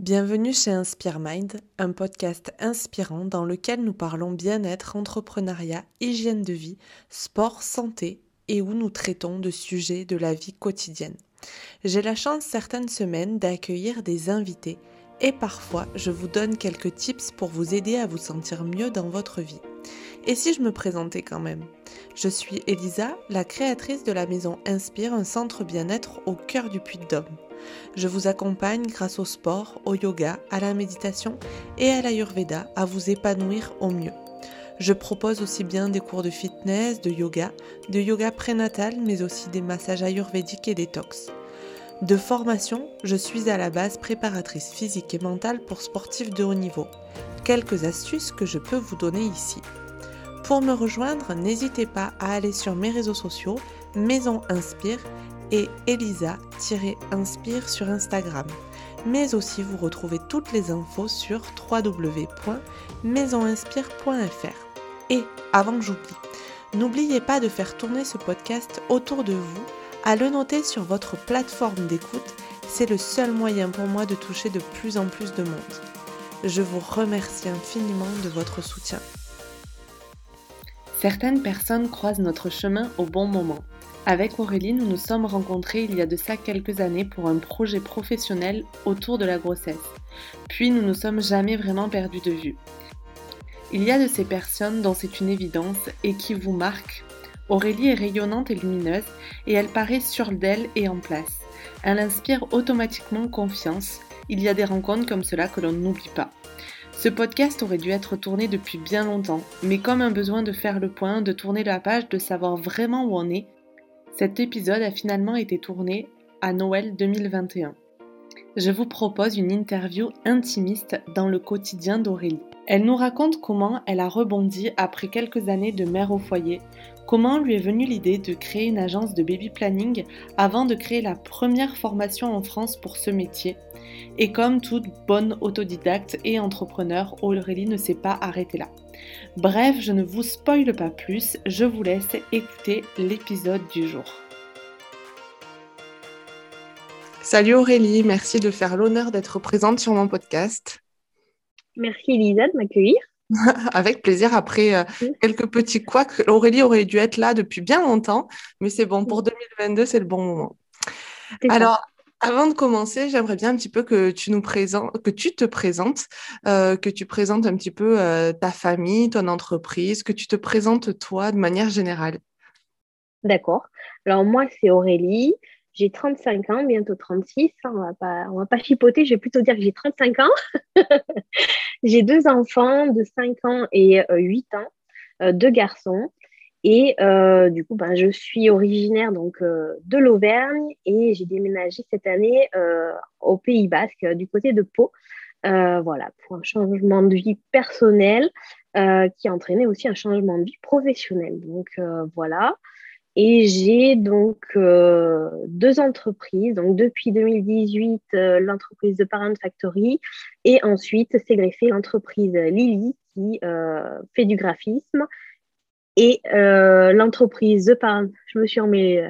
Bienvenue chez Inspire Mind, un podcast inspirant dans lequel nous parlons bien-être, entrepreneuriat, hygiène de vie, sport, santé et où nous traitons de sujets de la vie quotidienne. J'ai la chance certaines semaines d'accueillir des invités et parfois je vous donne quelques tips pour vous aider à vous sentir mieux dans votre vie. Et si je me présentais quand même? Je suis Elisa, la créatrice de la maison Inspire, un centre bien-être au cœur du Puy-de-Dôme. Je vous accompagne grâce au sport, au yoga, à la méditation et à l'ayurveda à vous épanouir au mieux. Je propose aussi bien des cours de fitness, de yoga, de yoga prénatal, mais aussi des massages ayurvédiques et détox. De formation, je suis à la base préparatrice physique et mentale pour sportifs de haut niveau. Quelques astuces que je peux vous donner ici. Pour me rejoindre, n'hésitez pas à aller sur mes réseaux sociaux, Maison Inspire et Elisa-Inspire sur Instagram. Mais aussi vous retrouvez toutes les infos sur www.maisoninspire.fr. Et avant que j'oublie, n'oubliez pas de faire tourner ce podcast autour de vous, à le noter sur votre plateforme d'écoute, c'est le seul moyen pour moi de toucher de plus en plus de monde. Je vous remercie infiniment de votre soutien. Certaines personnes croisent notre chemin au bon moment. Avec Aurélie, nous nous sommes rencontrés il y a de ça quelques années pour un projet professionnel autour de la grossesse. Puis nous ne nous sommes jamais vraiment perdus de vue. Il y a de ces personnes dont c'est une évidence et qui vous marquent. Aurélie est rayonnante et lumineuse et elle paraît sûre d'elle et en place. Elle inspire automatiquement confiance. Il y a des rencontres comme cela que l'on n'oublie pas. Ce podcast aurait dû être tourné depuis bien longtemps, mais comme un besoin de faire le point, de tourner la page, de savoir vraiment où on est, cet épisode a finalement été tourné à Noël 2021. Je vous propose une interview intimiste dans le quotidien d'Aurélie. Elle nous raconte comment elle a rebondi après quelques années de mère au foyer, comment lui est venue l'idée de créer une agence de baby planning avant de créer la première formation en France pour ce métier. Et comme toute bonne autodidacte et entrepreneur, Aurélie ne s'est pas arrêtée là. Bref, je ne vous spoile pas plus, je vous laisse écouter l'épisode du jour. Salut Aurélie, merci de faire l'honneur d'être présente sur mon podcast. Merci Elisa de m'accueillir. Avec plaisir. Après euh, quelques petits couacs, Aurélie aurait dû être là depuis bien longtemps, mais c'est bon, pour 2022, c'est le bon moment. Alors, avant de commencer, j'aimerais bien un petit peu que tu nous présentes, que tu te présentes, euh, que tu présentes un petit peu euh, ta famille, ton entreprise, que tu te présentes toi de manière générale. D'accord. Alors moi, c'est Aurélie. J'ai 35 ans, bientôt 36. On va pas, on va pas chipoter. Je vais plutôt dire que j'ai 35 ans. j'ai deux enfants de 5 ans et 8 euh, ans, deux garçons. Et euh, du coup, ben, je suis originaire donc, euh, de l'Auvergne et j'ai déménagé cette année euh, au Pays Basque, du côté de Pau. voilà, pour un changement de vie personnel qui a entraîné aussi un changement de vie professionnel. Donc voilà. Et j'ai donc deux entreprises. Donc depuis 2018, l'entreprise de Parent Factory et ensuite s'est greffée l'entreprise Lily qui fait du graphisme et euh, l'entreprise The Parent, je me suis emmêlée.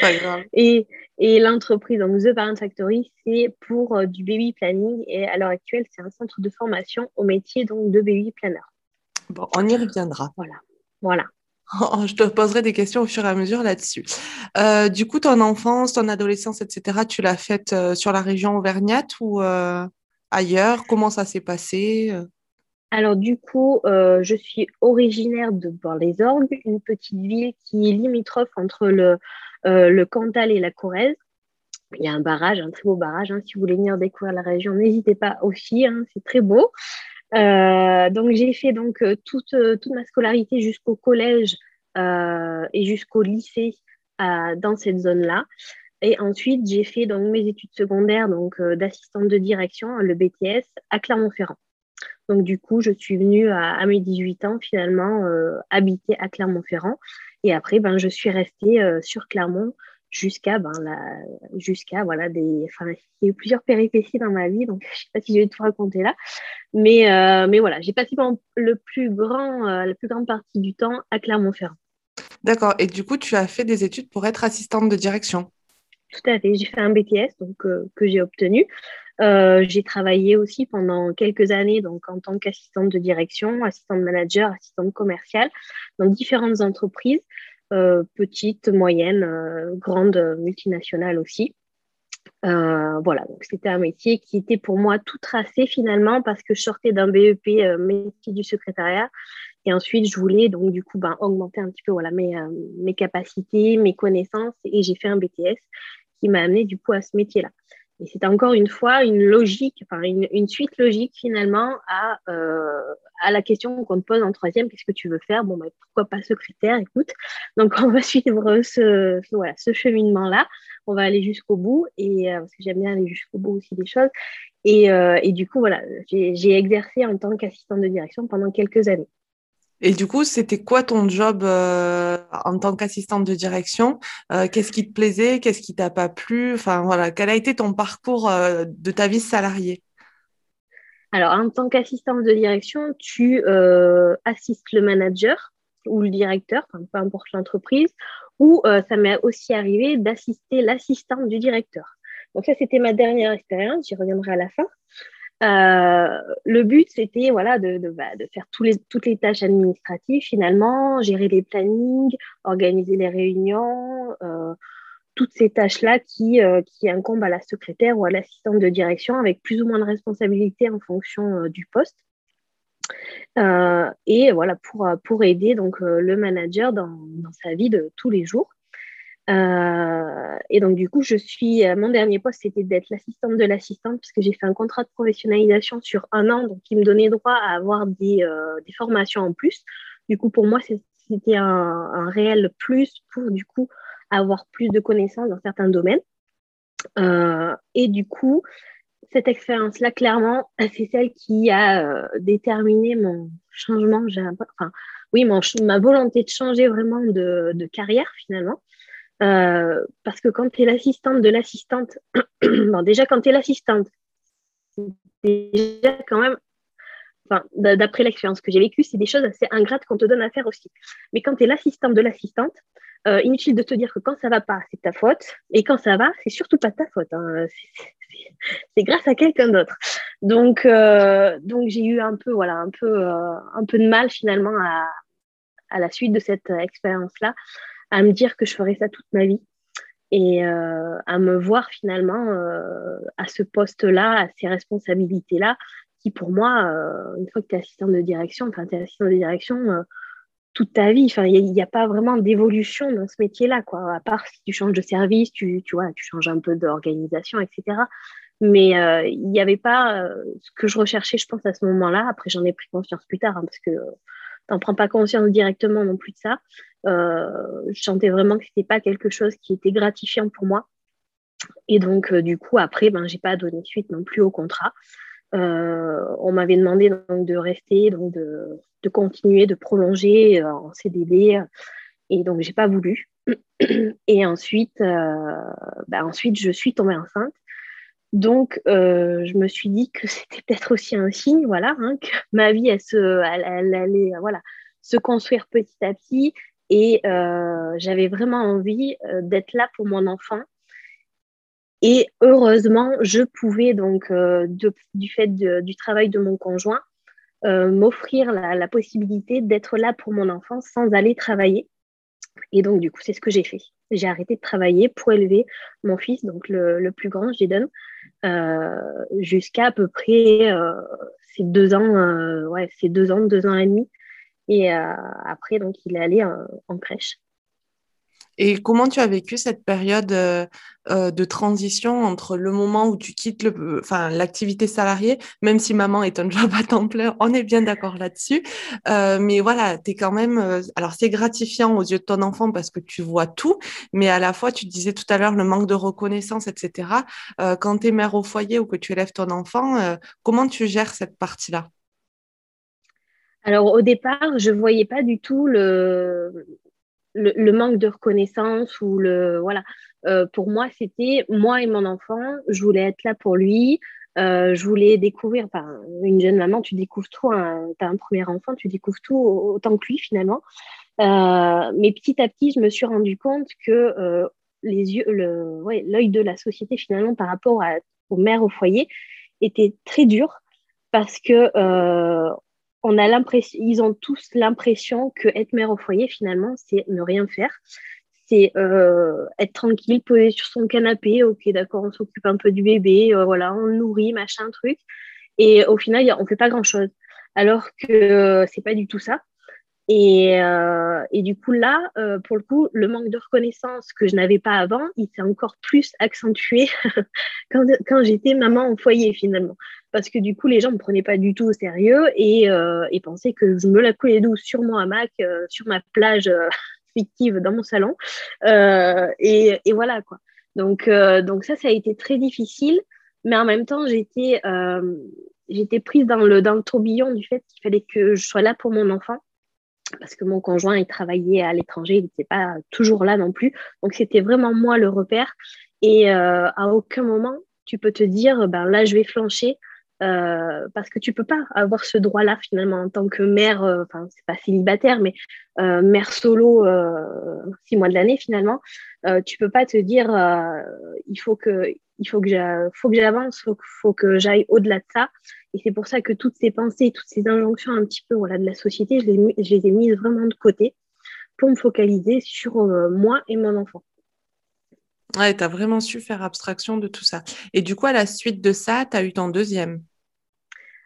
Pas grave. Et, et l'entreprise, donc The Parent Factory, c'est pour euh, du baby planning. Et à l'heure actuelle, c'est un centre de formation au métier donc, de baby planner. Bon, on y reviendra. Voilà. Voilà. Oh, je te poserai des questions au fur et à mesure là-dessus. Euh, du coup, ton enfance, ton adolescence, etc., tu l'as faite sur la région auvergnate ou ailleurs? Comment ça s'est passé alors du coup, euh, je suis originaire de Bord-les-Orgues, une petite ville qui est limitrophe entre le, euh, le Cantal et la Corrèze. Il y a un barrage, un très beau barrage. Hein. Si vous voulez venir découvrir la région, n'hésitez pas aussi, hein, c'est très beau. Euh, donc j'ai fait donc toute, ma scolarité jusqu'au collège et jusqu'au lycée dans cette zone-là. Et ensuite, j'ai fait donc mes études secondaires d'assistante de direction, le BTS, à Clermont-Ferrand. Donc, du coup, je suis venue à, mes 18 ans, finalement, euh, habiter à Clermont-Ferrand. Et après, ben, je suis restée euh, sur Clermont jusqu'à ben, voilà des enfin il y a eu plusieurs péripéties dans ma vie donc je sais pas si je vais tout raconter là. Mais euh, mais voilà j'ai passé le plus grand la plus grande partie du temps à Clermont-Ferrand. D'accord. Et du coup tu as fait des études pour être assistante de direction tout à fait. J'ai fait un BTS donc, que j'ai obtenu. j'ai travaillé aussi pendant quelques années donc, en tant qu'assistante de direction, assistante manager, assistante commerciale dans différentes entreprises, petites, moyennes, grandes, multinationales aussi. Euh, voilà, donc c'était un métier qui était pour moi tout tracé finalement parce que je sortais d'un BEP euh, métier du secrétariat et ensuite je voulais donc du coup ben, augmenter un petit peu voilà, mes, euh, mes capacités, mes connaissances et j'ai fait un BTS qui m'a amené du coup à ce métier-là. Et c'est encore une fois une logique, enfin une, suite logique finalement à, euh, à la question qu'on te pose en troisième, qu'est-ce que tu veux faire? Bon, bah, pourquoi pas secrétaire? Écoute, donc on va suivre ce, voilà, ce cheminement-là, on va aller jusqu'au bout, et euh, parce que j'aime bien aller jusqu'au bout aussi des choses. Et, euh, et du coup, voilà, j'ai exercé en tant qu'assistante de direction pendant quelques années. Et du coup, c'était quoi ton job euh, en tant qu'assistante de direction? Euh, Qu'est-ce qui te plaisait? Qu'est-ce qui t'a pas plu? Enfin voilà, quel a été ton parcours euh, de ta vie salariée? Alors, en tant qu'assistante de direction, tu assistes le manager ou le directeur, peu importe l'entreprise, ou ça m'est aussi arrivé d'assister l'assistante du directeur. Donc ça, c'était ma dernière expérience, j'y reviendrai à la fin. Euh, le but, c'était voilà, de, bah, faire toutes les tâches administratives, finalement, gérer les plannings, organiser les réunions, euh, toutes ces tâches-là qui, euh, qui incombent à la secrétaire ou à l'assistante de direction avec plus ou moins de responsabilités en fonction du poste. et voilà, pour, aider donc, le manager dans, sa vie de tous les jours. Euh, et donc, du coup, je suis, euh, mon dernier poste, c'était d'être l'assistante de l'assistante, puisque j'ai fait un contrat de professionnalisation sur un an, donc qui me donnait droit à avoir des, euh, des formations en plus. Du coup, pour moi, c'était un, un, réel plus pour, du coup, avoir plus de connaissances dans certains domaines. et du coup, cette expérience-là, clairement, c'est celle qui a déterminé mon changement, enfin, oui, mon, ma volonté de changer vraiment de, de carrière, finalement. Euh, parce que quand tu es l'assistante de l'assistante, bon, déjà quand tu es l'assistante, déjà quand même, enfin, d'après l'expérience que j'ai vécue, c'est des choses assez ingrates qu'on te donne à faire aussi. Mais quand tu es l'assistante de l'assistante, euh, inutile de te dire que quand ça va pas, c'est ta faute, et quand ça va, c'est surtout pas ta faute. Hein. C'est grâce à quelqu'un d'autre. Donc, euh, donc j'ai eu un peu, voilà, un peu, un peu de mal finalement à, à la suite de cette expérience-là à me dire que je ferais ça toute ma vie et euh, à me voir finalement euh, à ce poste-là, à ces responsabilités-là, qui pour moi, euh, une fois que tu es assistant de direction, enfin tu es assistant de direction toute ta vie, enfin il n'y a, pas vraiment d'évolution dans ce métier-là, quoi, à part si tu changes de service, tu, tu, vois, tu changes un peu d'organisation, etc. Mais il n'y avait pas ce que je recherchais, je pense, à ce moment-là. Après, j'en ai pris conscience plus tard, hein, parce que tu n'en prends pas conscience directement non plus de ça. Euh, je sentais vraiment que c'était pas quelque chose qui était gratifiant pour moi. Et donc, euh, du coup, après, ben, j'ai pas donné suite non plus au contrat. Euh, on m'avait demandé donc, de rester, donc de, de continuer, de prolonger en CDD. Et donc, j'ai pas voulu. Et ensuite, ben, ensuite, je suis tombée enceinte. Donc, je me suis dit que c'était peut-être aussi un signe, voilà, hein, que ma vie, elle, se, elle allait voilà, se construire petit à petit et euh, j'avais vraiment envie euh, d'être là pour mon enfant. Et heureusement, je pouvais donc, euh, du fait du travail de mon conjoint, m'offrir la, possibilité d'être là pour mon enfant sans aller travailler. Et donc, du coup, c'est ce que j'ai fait. J'ai arrêté de travailler pour élever mon fils, donc le, plus grand, Jaden, jusqu'à à peu près ces deux ans, ouais, ces deux ans, deux ans et demi. Et euh, après, donc, il est allé en, crèche. Et comment tu as vécu cette période euh, euh, de transition entre le moment où tu quittes l'activité salariée, même si maman est un job à temps plein, on est bien d'accord là-dessus. mais voilà, tu quand même. alors, c'est gratifiant aux yeux de ton enfant parce que tu vois tout, mais à la fois, tu disais tout à l'heure le manque de reconnaissance, etc. quand tu es mère au foyer ou que tu élèves ton enfant, comment tu gères cette partie-là? Alors au départ, je ne voyais pas du tout le, le, manque de reconnaissance ou le voilà. Euh, pour moi, c'était moi et mon enfant. Je voulais être là pour lui. Euh, je voulais découvrir. Enfin, une jeune maman, tu découvres tout. Hein, tu as un premier enfant, tu découvres tout autant que lui finalement. Euh, mais petit à petit, je me suis rendu compte que les yeux, le, ouais, l'œil de la société finalement par rapport à, aux mères au foyer était très dur parce que on a l'impression, ils ont tous l'impression que être mère au foyer finalement, c'est ne rien faire c'est euh, être tranquille, posé sur son canapé, ok, d'accord, on s'occupe un peu du bébé, euh, voilà, on le nourrit, machin, truc. Et au final, on ne fait pas grand-chose. Alors que euh, c'est pas du tout ça. Et, du coup, là, pour le coup, le manque de reconnaissance que je n'avais pas avant, il s'est encore plus accentué quand j'étais maman au foyer, finalement. Parce que du coup, les gens ne me prenaient pas du tout au sérieux et, et pensaient que je me la coulais douce sur mon hamac, sur ma plage fictive dans mon salon. Euh, et, voilà quoi. Donc, euh, ça, ça a été très difficile, mais en même temps, j'étais euh, j'étais prise dans le, dans le tourbillon du fait qu'il fallait que je sois là pour mon enfant parce que mon conjoint il travaillait à l'étranger, il n'était pas toujours là non plus. Donc c'était vraiment moi le repère. Et à aucun moment tu peux te dire ben là je vais flancher euh, parce que tu peux pas avoir ce droit-là finalement en tant que mère, euh, enfin c'est pas célibataire, mais euh, mère solo six mois de l'année finalement, tu peux pas te dire il faut que il faut que j'avance, faut, faut que j'aille au-delà de ça. Et c'est pour ça que toutes ces pensées, toutes ces injonctions un petit peu voilà de la société, je les, je les ai mises vraiment de côté pour me focaliser sur moi et mon enfant. Ouais, tu vraiment su faire abstraction de tout ça. Et du coup, à la suite de ça, tu as eu ton deuxième.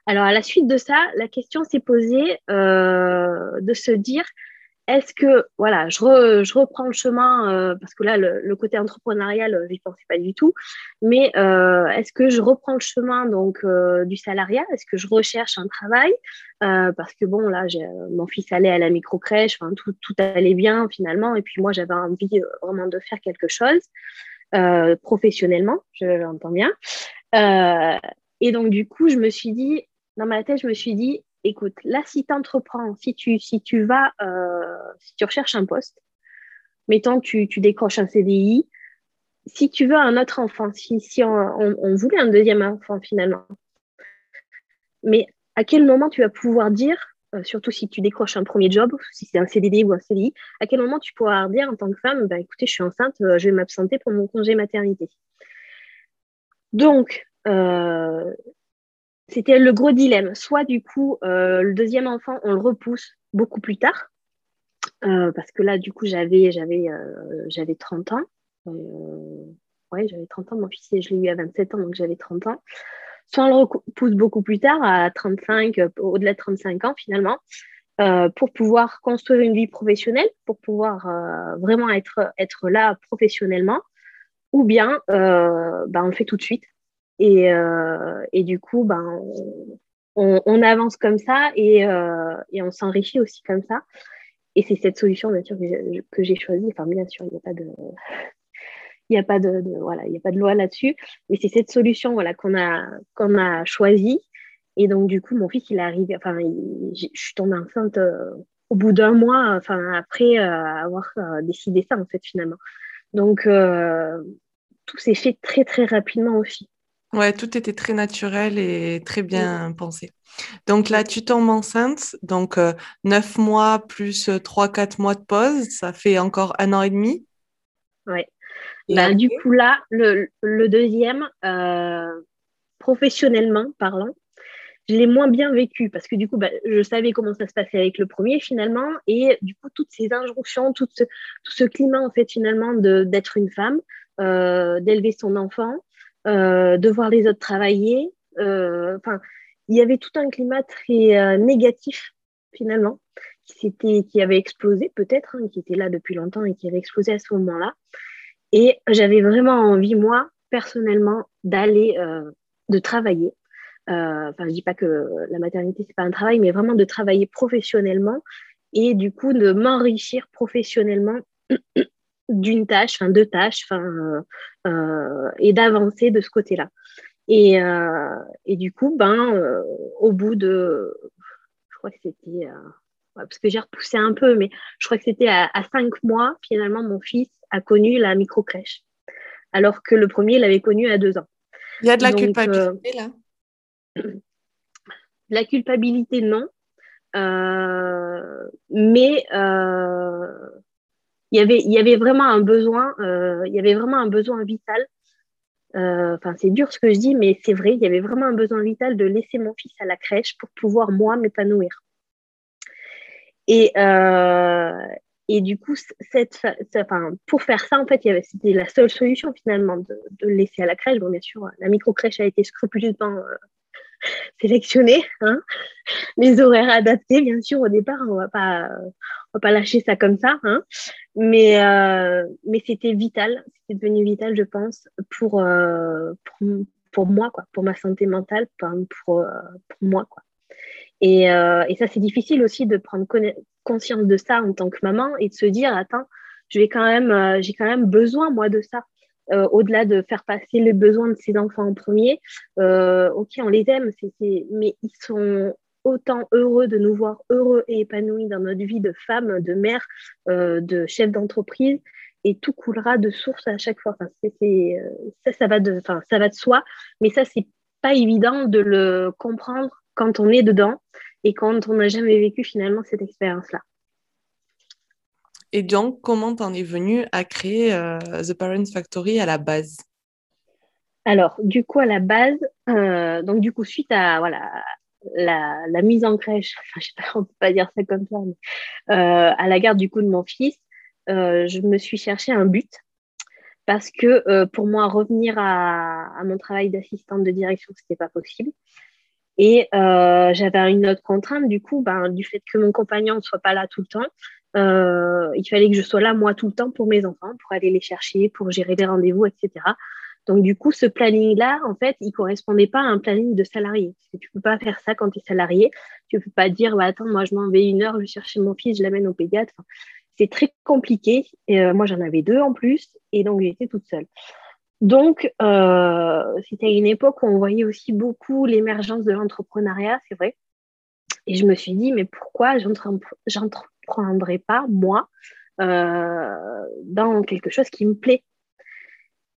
Alors, à la suite de ça, la question s'est posée euh, de se dire, est-ce que, voilà, je, reprends le chemin, euh, parce que là, le, côté entrepreneurial, je n'y pensais pas du tout, mais euh, est-ce que je reprends le chemin donc du salariat? Est-ce que je recherche un travail? Parce que, bon, là, mon fils allait à la micro-crèche, tout allait bien finalement, et puis moi, j'avais envie vraiment de faire quelque chose. professionnellement, je l'entends bien. et donc, du coup, je me suis dit, dans ma tête, je me suis dit, écoute, là, si tu entreprends, si tu, si tu vas, euh, si tu recherches un poste, mettons, tu, tu décroches un CDI, si tu veux un autre enfant, si, si on, voulait un deuxième enfant finalement, mais à quel moment tu vas pouvoir dire, euh, surtout si tu décroches un premier job, si c'est un CDD ou un CDI, à quel moment tu pourras dire en tant que femme, bah, écoutez, je suis enceinte, euh, je vais m'absenter pour mon congé maternité? Donc, c'était le gros dilemme. Soit du coup, euh, le deuxième enfant, on le repousse beaucoup plus tard, euh, parce que là, du coup, j'avais, j'avais, euh, j'avais 30 ans. ouais, j'avais 30 ans, mon fils, je l'ai eu à 27 ans, donc j'avais 30 ans. Soit on le repousse beaucoup plus tard, à 35, au-delà de 35 ans finalement, pour pouvoir construire une vie professionnelle, pour pouvoir vraiment être, là professionnellement, ou bien ben, on le fait tout de suite et, euh, et du coup, ben, on, on, avance comme ça et, euh, et on s'enrichit aussi comme ça. Et c'est cette solution, bien sûr, que j'ai choisie. Enfin, bien sûr, il n'y a pas de. Il n'y a pas de, voilà, il a pas de loi là-dessus, mais c'est cette solution voilà qu'on a qu'on a choisie. Et donc du coup, mon fils, il est arrivé. Enfin, je suis tombée enceinte euh, au bout d'un mois, enfin après avoir décidé ça en fait finalement. Donc tout s'est fait très très rapidement aussi. Ouais, tout était très naturel et très bien pensé. Donc là, tu tombes enceinte, donc euh, neuf mois plus euh, trois, quatre mois de pause, ça fait encore un an et demi. Oui. Bah, du coup, là, le, deuxième, euh, professionnellement parlant, je l'ai moins bien vécu parce que du coup, bah, je savais comment ça se passait avec le premier finalement. Et du coup, toutes ces injonctions, tout ce, tout ce climat, en fait, finalement, d'être une femme, d'élever son enfant, euh, de voir les autres travailler. Euh, enfin, il y avait tout un climat très euh, négatif finalement qui, qui avait explosé peut-être, hein, qui était là depuis longtemps et qui avait explosé à ce moment-là. Et j'avais vraiment envie, moi, personnellement, d'aller, de travailler. Enfin, je dis pas que la maternité, c'est pas un travail, mais vraiment de travailler professionnellement et du coup de m'enrichir professionnellement d'une tâche, enfin deux tâches, enfin, euh, et d'avancer de ce côté-là. Et, euh, et, du coup, ben, euh, au bout de, je crois que c'était, parce que j'ai repoussé un peu, mais je crois que c'était à, cinq mois, finalement, mon fils a connu la micro-crèche, alors que le premier l'avait connu à deux ans. Il y a de la culpabilité là La culpabilité, non. mais il y avait, il y avait vraiment un besoin, il y avait vraiment un besoin vital. Enfin, c'est dur ce que je dis, mais c'est vrai, il y avait vraiment un besoin vital de laisser mon fils à la crèche pour pouvoir moi m'épanouir. Et, et du coup, cette, enfin, pour faire ça, en fait, c'était la seule solution finalement de, le laisser à la crèche. Bon, bien sûr, la micro-crèche a été scrupuleusement euh, sélectionnée. Hein. Les horaires adaptés, bien sûr, au départ, on va pas, va pas lâcher ça comme ça. Hein. Mais, euh, mais c'était vital, c'était devenu vital, je pense, pour, euh, pour, moi, quoi, pour ma santé mentale, pour, pour, moi. Quoi. Et, et ça, c'est difficile aussi de prendre conscience de ça en tant que maman et de se dire attends, quand euh, j'ai quand même besoin moi de ça. Euh, au-delà de faire passer les besoins de ses enfants en premier, euh, ok, on les aime, mais ils sont autant heureux de nous voir heureux et épanouis dans notre vie de femme, de mère, de chef d'entreprise, et tout coulera de source à chaque fois. Enfin, ça, ça va de, enfin, ça va de soi, mais ça, c'est pas évident de le comprendre quand on est dedans et quand on n'a jamais vécu finalement cette expérience-là. Et donc, comment t'en es venu à créer euh, The Parents Factory à la base? Alors, du coup, à la base, euh, donc du coup, suite à voilà, la, mise en crèche, enfin, je sais pas, on peut pas dire ça comme ça, mais, euh, à la garde du coup de mon fils, je me suis cherché un but parce que pour moi, revenir à, mon travail d'assistante de direction, ce n'était pas possible. Et j'avais une autre contrainte, du coup, ben, du fait que mon compagnon ne soit pas là tout le temps, euh, il fallait que je sois là, moi, tout le temps pour mes enfants, pour aller les chercher, pour gérer les rendez-vous, etc. Donc, du coup, ce planning-là, en fait, il ne correspondait pas à un planning de salarié. Tu ne peux pas faire ça quand tu es salarié. Tu ne peux pas dire, bah, attends, moi, je m'en vais une heure, je vais chercher mon fils, je l'amène au pédiatre. c'est très compliqué. Euh, moi, j'en avais deux en plus, et donc j'étais toute seule. Donc, euh, c'était une époque où on voyait aussi beaucoup l'émergence de l'entrepreneuriat, c'est vrai. Et je me suis dit, mais pourquoi j'entreprendrais pas, moi, euh, dans quelque chose qui me plaît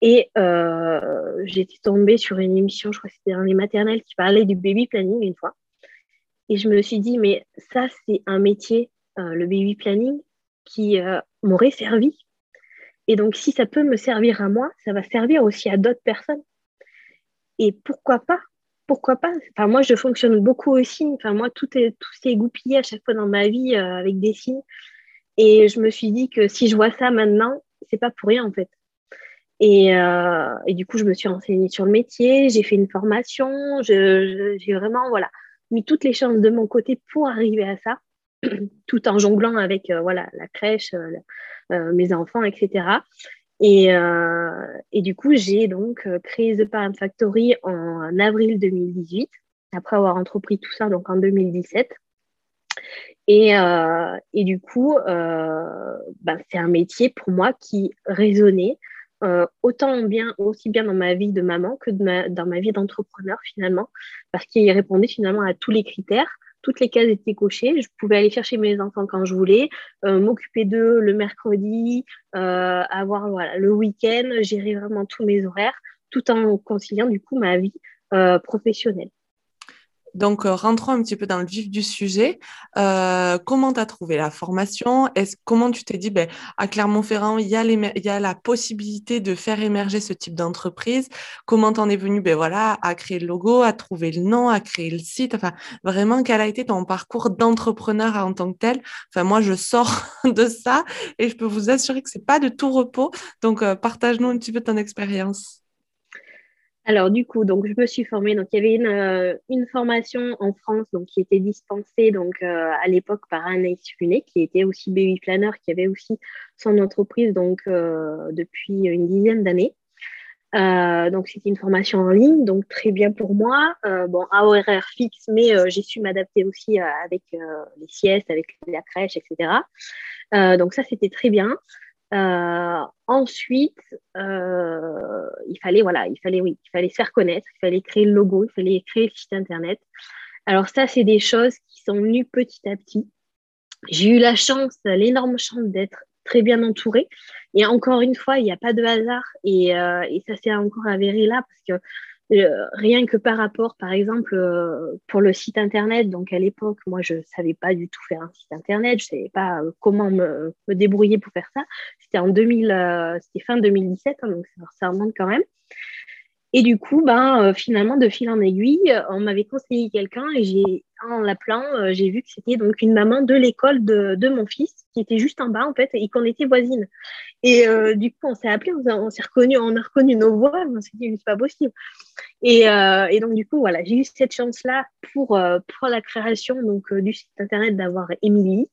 Et euh, j'étais tombée sur une émission, je crois que c'était dans les maternelles, qui parlait du baby planning une fois. Et je me suis dit, mais ça, c'est un métier, le baby planning, qui m'aurait servi et donc, si ça peut me servir à moi, ça va servir aussi à d'autres personnes. Et pourquoi pas Pourquoi pas? Enfin, Moi, je fonctionne beaucoup signes. Enfin, moi, tout est tout s'est égoupillé à chaque fois dans ma vie euh, avec des signes. Et je me suis dit que si je vois ça maintenant, c'est pas pour rien en fait. Et, euh, du coup, je me suis renseignée sur le métier, j'ai fait une formation, j'ai vraiment voilà, mis toutes les chances de mon côté pour arriver à ça, tout en jonglant avec euh, voilà, la crèche, mes enfants, etc. Et, et, du coup, j'ai donc euh, créé The Parent Factory en avril 2018, après avoir entrepris tout ça donc en 2017. Et, et du coup, ben, c'est un métier pour moi qui résonnait autant bien, aussi bien dans ma vie de maman que dans ma vie d'entrepreneur finalement, parce qu'il répondait finalement à tous les critères toutes les cases étaient cochées. Je pouvais aller chercher mes enfants quand je voulais, euh, m'occuper d'eux le mercredi, euh, avoir voilà, le week-end, gérer vraiment tous mes horaires, tout en conciliant du coup ma vie euh, professionnelle. Donc, euh, rentrons un petit peu dans le vif du sujet. Euh, comment tu as trouvé la formation? Comment tu t'es dit, ben, à Clermont-Ferrand, il y, a la possibilité de faire émerger ce type d'entreprise? Comment t'en es venu ben, voilà, à créer le logo, à trouver le nom, à créer le site? Enfin, vraiment, quel a été ton parcours d'entrepreneur en tant que tel? Enfin, moi, je sors de ça et je peux vous assurer que ce n'est pas de tout repos. Donc, euh, partage-nous un petit peu ton expérience. Alors, du coup, donc, je me suis formée. Donc, il y avait une, euh, formation en France donc, qui était dispensée donc, euh, à l'époque par Anaïs Funet, qui était aussi baby planner, qui avait aussi son entreprise donc, euh, depuis une dizaine d'années. donc, c'était une formation en ligne, donc très bien pour moi. bon, à horaire fixe, mais j'ai su m'adapter aussi avec les siestes, avec la crèche, etc. donc, ça, c'était très bien. Euh, ensuite, euh, il fallait voilà, il fallait oui, il fallait se faire connaître, il fallait créer le logo, il fallait créer le site internet. Alors ça, c'est des choses qui sont venues petit à petit. J'ai eu la chance, l'énorme chance d'être très bien entourée. Et encore une fois, il n'y a pas de hasard et, euh, et ça s'est encore avéré là parce que rien que par rapport, par exemple, pour le site internet, donc à l'époque, moi, je ne savais pas du tout faire un site internet, je ne savais pas comment me, débrouiller pour faire ça. C'était en 2000, c'était fin 2017, hein, donc ça remonte quand même. Et du coup, ben, euh, finalement, de fil en aiguille, on m'avait conseillé quelqu'un et j'ai, en l'appelant, euh, j'ai vu que c'était donc une maman de l'école de, de, mon fils qui était juste en bas, en fait, et qu'on était voisines. Et euh, du coup, on s'est appelé, on, s'est reconnu, on a reconnu nos voix, on s'est dit, c'est pas possible. Et, et, donc, du coup, voilà, j'ai eu cette chance-là pour, pour la création donc, du site internet d'avoir Émilie.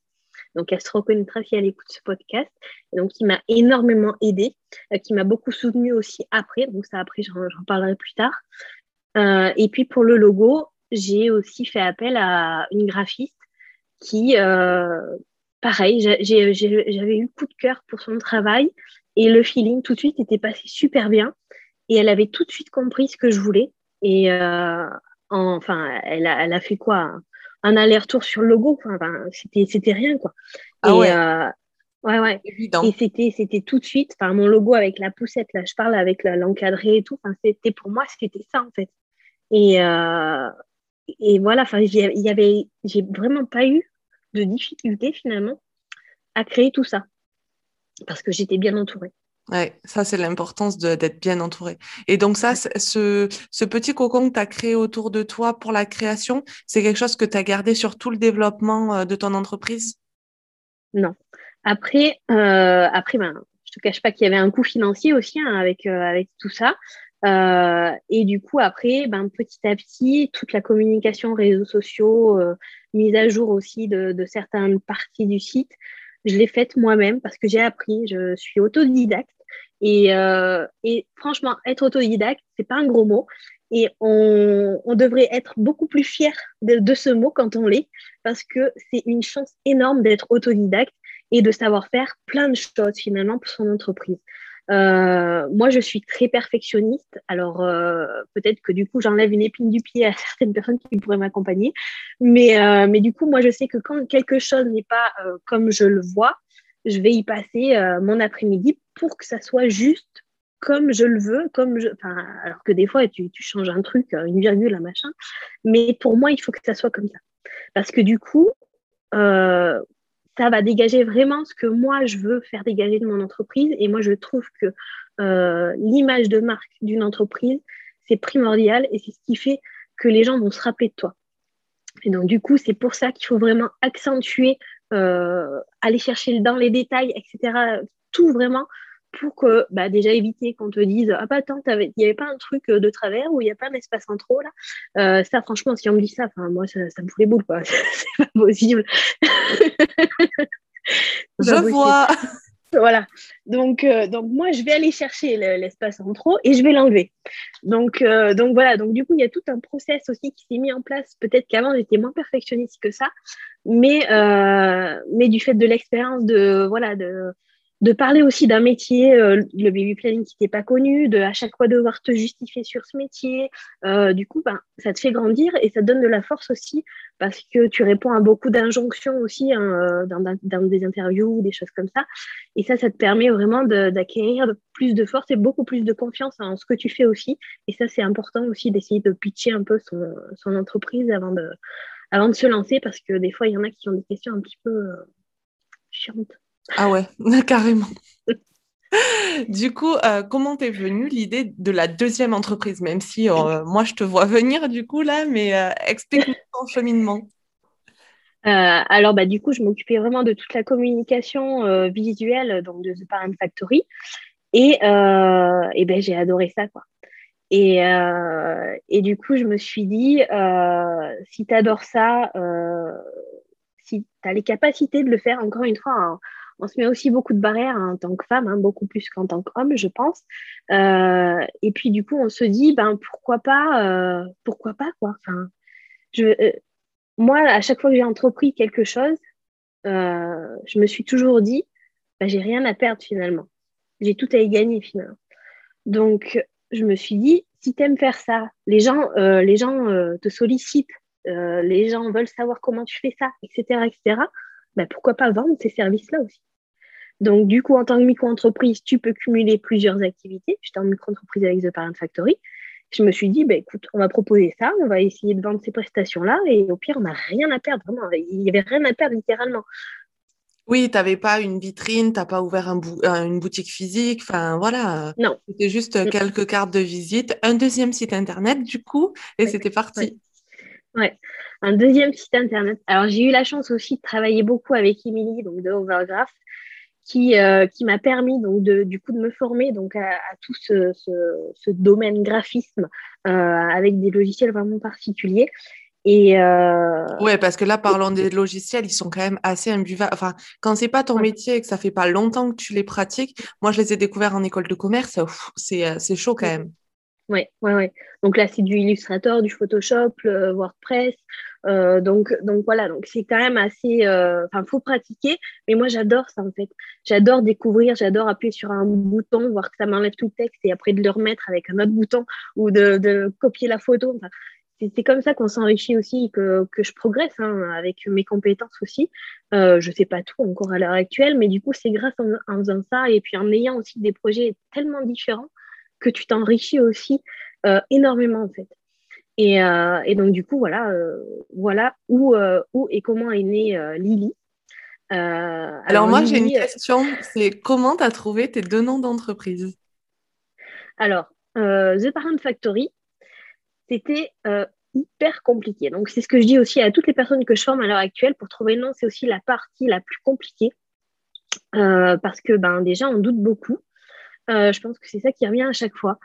Donc, elle se reconnaîtra si elle écoute ce podcast. Donc, il m'a énormément aidé, euh, qui m'a beaucoup soutenu aussi après. Donc, ça, après, j'en parlerai plus tard. Euh, et puis, pour le logo, j'ai aussi fait appel à une graphiste qui, euh, pareil, j'avais eu coup de cœur pour son travail et le feeling tout de suite était passé super bien. Et elle avait tout de suite compris ce que je voulais. Et enfin, elle a, elle a fait quoi un aller-retour sur le logo. Enfin, c'était, c'était rien, quoi. Ah et, ouais. Euh, ouais, ouais. Et c'était, c'était tout de suite, enfin, mon logo avec la poussette, là, je parle avec l'encadré et tout. Enfin, c'était, pour moi, c'était ça, en fait. Et, euh, et voilà, enfin, il y avait, j'ai vraiment pas eu de difficulté, finalement, à créer tout ça. Parce que j'étais bien entourée. Ouais, ça, c'est l'importance d'être bien entouré. Et donc, ça, ce, ce, petit cocon que tu as créé autour de toi pour la création, c'est quelque chose que tu as gardé sur tout le développement euh, de ton entreprise? Non. Après, euh, après ben, je te cache pas qu'il y avait un coût financier aussi hein, avec, euh, avec tout ça. Euh, et du coup, après, ben, petit à petit, toute la communication réseaux sociaux, mise à jour aussi de, de certaines parties du site, je l'ai faite moi-même parce que j'ai appris, je suis autodidacte. Et, euh, et franchement, être autodidacte, c'est pas un gros mot. Et on, devrait être beaucoup plus fier de, ce mot quand on l'est, parce que c'est une chance énorme d'être autodidacte et de savoir faire plein de choses finalement pour son entreprise. Euh, moi, je suis très perfectionniste. Alors, euh, peut-être que du coup, j'enlève une épine du pied à certaines personnes qui pourraient m'accompagner. Mais, mais du coup, moi, je sais que quand quelque chose n'est pas comme je le vois, je vais y passer mon après-midi pour que ça soit juste comme je le veux, comme je, enfin, alors que des fois tu, changes un truc, euh, une virgule, un machin, mais pour moi il faut que ça soit comme ça, parce que du coup euh, ça va dégager vraiment ce que moi je veux faire dégager de mon entreprise, et moi je trouve que euh, l'image de marque d'une entreprise c'est primordial et c'est ce qui fait que les gens vont se rappeler de toi. Et donc du coup c'est pour ça qu'il faut vraiment accentuer aller chercher dans les détails, etc. Tout vraiment pour que bah, déjà éviter qu'on te dise ah bah attends il n'y avait pas un truc de travers ou il n'y a pas un espace en trop là euh, ça franchement si on me dit ça moi ça, ça me fout les boules quoi c'est pas possible je pas vois voilà. Donc, euh, donc moi, je vais aller chercher l'espace en trop et je vais l'enlever. Donc, euh, donc voilà. Donc du coup, il y a tout un process aussi qui s'est mis en place. Peut-être qu'avant, j'étais moins perfectionniste que ça, mais euh, mais du fait de l'expérience de voilà de de parler aussi d'un métier, euh, le baby planning qui n'était pas connu, de à chaque fois devoir te justifier sur ce métier. Euh, du coup, ben, ça te fait grandir et ça te donne de la force aussi parce que tu réponds à beaucoup d'injonctions aussi hein, euh, dans, dans, des interviews ou des choses comme ça. Et ça, ça te permet vraiment d'acquérir plus de force et beaucoup plus de confiance en ce que tu fais aussi. Et ça, c'est important aussi d'essayer de pitcher un peu son, son, entreprise avant de, avant de se lancer parce que des fois, il y en a qui ont des questions un petit peu euh, chiantes. Ah ouais, carrément. du coup, euh, comment t'es venue l'idée de la deuxième entreprise? Même si euh, moi, je te vois venir du coup là, mais euh, explique-moi ton cheminement. alors, bah, du coup, je m'occupais vraiment de toute la communication visuelle donc de The Parent Factory. Et, et ben, j'ai adoré ça. Quoi. Et, et, du coup, je me suis dit, si tu adores ça, si tu as les capacités de le faire, encore une fois, hein, on se met aussi beaucoup de barrières en tant que femme, hein, beaucoup plus qu'en tant qu'homme, je pense. Euh, et puis du coup, on se dit, ben pourquoi pas, euh, pourquoi pas quoi. Enfin, je, euh, moi, à chaque fois que j'ai entrepris quelque chose, je me suis toujours dit, ben, j'ai rien à perdre finalement. J'ai tout à y gagner finalement. Donc, je me suis dit, si tu aimes faire ça, les gens, les gens te sollicitent, les gens veulent savoir comment tu fais ça, etc., etc. Ben, pourquoi pas vendre ces services-là aussi donc, du coup, en tant que micro-entreprise, tu peux cumuler plusieurs activités. J'étais en micro-entreprise avec The Parent Factory. je me suis dit, bah, écoute, on va proposer ça, on va essayer de vendre ces prestations-là, et au pire, on n'a rien à perdre, vraiment. Il n'y avait rien à perdre, littéralement. Oui, tu n'avais pas une vitrine, tu n'as pas ouvert un une boutique physique, enfin voilà. Non. C'était juste mm. quelques cartes de visite, un deuxième site internet du coup, et c'était parti. Ouais. Un deuxième site internet. Alors j'ai eu la chance aussi de travailler beaucoup avec Émilie, donc de Overgraph, qui, euh, qui m'a permis donc de, du coup de me former donc à, tout ce, ce, domaine graphisme euh, avec des logiciels vraiment particuliers. Et euh... Ouais, parce que là, parlant des logiciels, ils sont quand même assez imbuvables. Enfin, quand c'est pas ton métier et que ça fait pas longtemps que tu les pratiques, moi, je les ai découverts en école de commerce, c'est chaud quand même. Ouais, ouais, ouais. Donc là, c'est du Illustrator, du Photoshop, le WordPress. Euh, donc, donc voilà, donc c'est quand même assez. Euh, enfin, faut pratiquer. Mais moi, j'adore ça en fait. J'adore découvrir, j'adore appuyer sur un bouton, voir que ça m'enlève tout le texte et après de le remettre avec un autre bouton ou de, de copier la photo. Enfin, c'est comme ça qu'on s'enrichit aussi, que, que je progresse hein, avec mes compétences aussi. Euh, je ne sais pas tout encore à l'heure actuelle, mais du coup, c'est grâce en, faisant ça et puis en ayant aussi des projets tellement différents que tu t'enrichis aussi euh, énormément en fait. Et, euh, et, donc, du coup, voilà, voilà où, où et comment est née Lily. alors, alors, moi, j'ai une question. C'est comment tu as trouvé tes deux noms d'entreprise? Alors, The Parent Factory, c'était euh, hyper compliqué. Donc, c'est ce que je dis aussi à toutes les personnes que je forme à l'heure actuelle. Pour trouver le nom, c'est aussi la partie la plus compliquée. Euh, parce que ben, déjà, on doute beaucoup. Euh, je pense que c'est ça qui revient à chaque fois.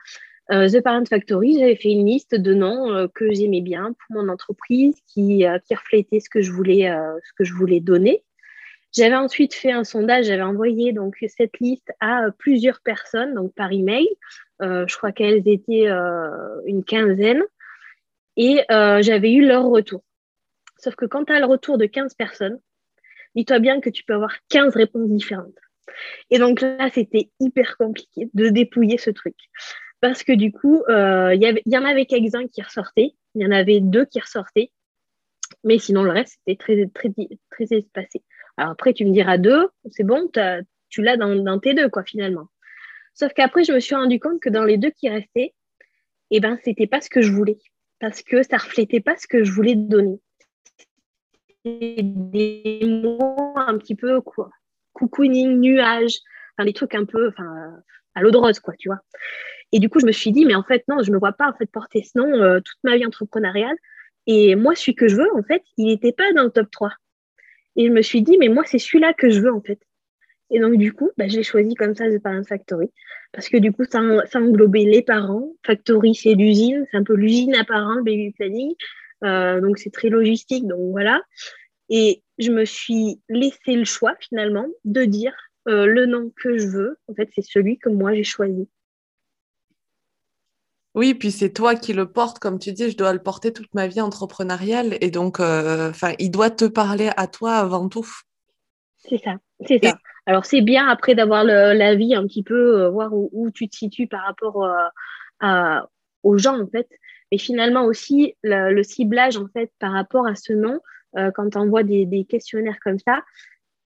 The Parent Factory, j'avais fait une liste de noms que j'aimais bien pour mon entreprise, qui, reflétait ce que je voulais, ce que je voulais donner. J'avais ensuite fait un sondage, j'avais envoyé donc cette liste à plusieurs personnes, donc par email. Euh, je crois qu'elles étaient euh, une quinzaine. Et euh, j'avais eu leur retour. Sauf que quand tu as le retour de 15 personnes, dis-toi bien que tu peux avoir 15 réponses différentes. Et donc là, c'était hyper compliqué de dépouiller ce truc. Parce que du coup, il y, en avait quelques-uns qui ressortaient, il y en avait deux qui ressortaient, mais sinon le reste, c'était très, espacé. Alors après, tu me diras deux, c'est bon, tu l'as dans, dans, tes deux, quoi, finalement. Sauf qu'après, je me suis rendu compte que dans les deux qui restaient, eh ben, c'était pas ce que je voulais. Parce que ça reflétait pas ce que je voulais donner. Des mots un petit peu quoi. Cocooning, nuage, enfin, des trucs un peu enfin, à l'eau de rose, quoi, tu vois. Et du coup, je me suis dit, mais en fait, non, je ne me vois pas en fait porter ce nom euh, toute ma vie entrepreneuriale. Et moi, celui que je veux, en fait, il n'était pas dans le top 3. Et je me suis dit, mais moi, c'est celui-là que je veux, en fait. Et donc, du coup, bah, j'ai choisi comme ça The Parent Factory. Parce que du coup, ça, ça englobait les parents. Factory, c'est l'usine. C'est un peu l'usine à parents, baby planning. Euh, donc, c'est très logistique. Donc, voilà. Et je me suis laissé le choix, finalement, de dire euh, le nom que je veux. En fait, c'est celui que moi, j'ai choisi. Oui, puis c'est toi qui le portes, comme tu dis, je dois le porter toute ma vie entrepreneuriale. Et donc, euh, il doit te parler à toi avant tout. C'est ça, c'est ça. Alors, c'est bien après d'avoir la vie un petit peu, euh, voir où, tu te situes par rapport euh, aux gens, en fait. Mais finalement aussi, le, ciblage, en fait, par rapport à ce nom, euh, quand tu envoies des, questionnaires comme ça,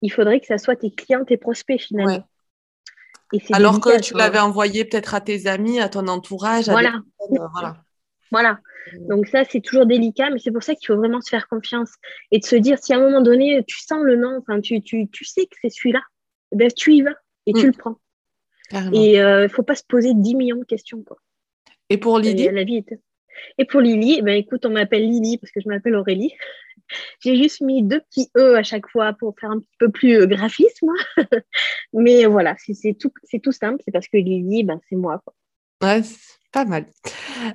il faudrait que ça soit tes clients, tes prospects, finalement. Alors que tu l'avais envoyé peut-être à tes amis, à ton entourage. voilà. voilà. Voilà. Donc ça, c'est toujours délicat, mais c'est pour ça qu'il faut vraiment se faire confiance et de se dire, si à un moment donné, tu sens le nom, enfin, tu, tu, tu sais que c'est celui-là, eh ben, tu y vas et tu mm. le prends. Et il euh, ne faut pas se poser 10 millions de questions. Quoi. Et pour Lily? La vie Et pour Lily, eh ben, écoute, on m'appelle Lily parce que je m'appelle Aurélie. J'ai juste mis deux petits E à chaque fois pour faire un petit peu plus euh, graphisme. Mais voilà, c'est tout, tout simple. C'est parce que Lily, ben, c'est moi. Quoi. Ouais, pas mal.